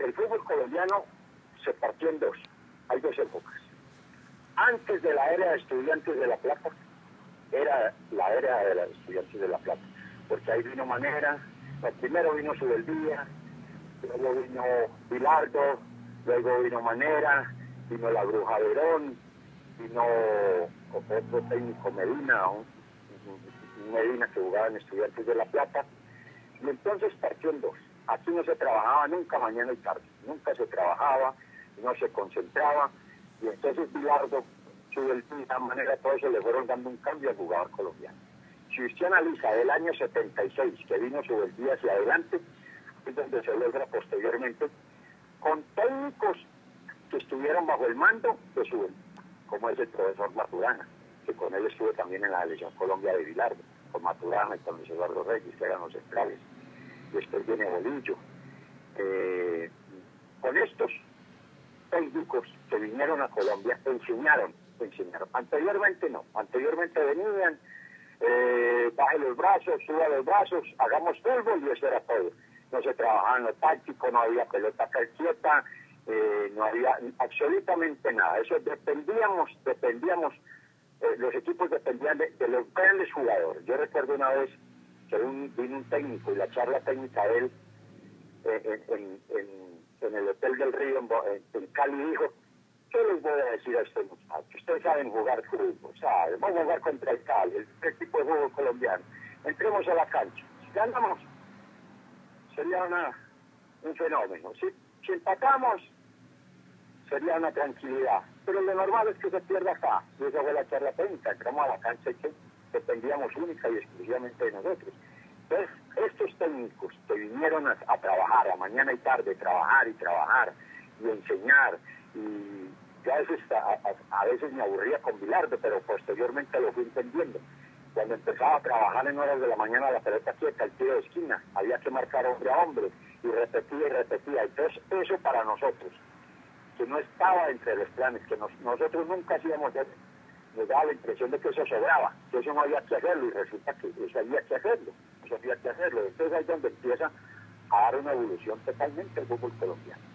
el fútbol colombiano se partió en dos. Hay dos épocas. Antes de la era de estudiantes de La Plata, era la era de los estudiantes de La Plata, porque ahí vino Manera, primero vino Subeldía, luego vino Bilardo, luego vino Manera, vino la Bruja Verón, vino otro técnico Medina, un, Medina que jugaba en Estudiantes de La Plata, y entonces partió en dos. Aquí no se trabajaba nunca mañana y tarde, nunca se trabajaba, no se concentraba, y entonces Bilardo, Subeldía, Manera, todo eso le fueron dando un cambio al jugador colombiano. Si usted analiza del año 76, que vino Subeldía hacia adelante, es donde se logra posteriormente, con técnicos que estuvieron bajo el mando de su como es el profesor Maturana, que con él estuve también en la elección Colombia de Vilardo, con Maturana y con Luis Eduardo Reyes, que eran los centrales. Después viene Bolillo. Eh, con estos técnicos que vinieron a Colombia enseñaron, enseñaron. Anteriormente no, anteriormente venían, eh, baje los brazos, suba los brazos, hagamos fútbol y eso era todo. No se trabajaba en lo táctico, no había pelota quieta, eh, no había absolutamente nada. Eso dependíamos, dependíamos, eh, los equipos dependían de, los grandes jugadores. Yo recuerdo una vez que vino un técnico y la charla técnica de él eh, en, el Hotel del Río en, Cali dijo, ¿qué les voy a decir a estos muchachos? Ustedes saben jugar fútbol, ¿saben? Vamos a jugar contra el Cali, el, el tipo de juego colombiano. Entremos a la cancha. Si ganamos, sería una, un fenómeno. Si, si empatamos, sería una tranquilidad. Pero lo normal es que se pierda acá. Y esa fue la charla técnica. Entramos a la cancha y que dependíamos única y exclusivamente de nosotros. Entonces, estos técnicos que vinieron a, trabajar, a mañana y tarde, trabajar y trabajar y enseñar, y ya a veces, a, veces me aburría con Bilardo, pero posteriormente lo fui entendiendo. Cuando empezaba a trabajar en horas de la mañana la pelota quieta, el tiro de esquina, había que marcar hombre a hombre, y repetía y repetía. Entonces, eso para nosotros, que no estaba entre los planes, que nosotros nunca hacíamos nos daba la impresión de que eso sobraba, que eso no había que hacerlo y resulta que eso había que hacerlo, eso había que hacerlo. Entonces ahí es donde empieza a dar una evolución totalmente el fútbol colombiano.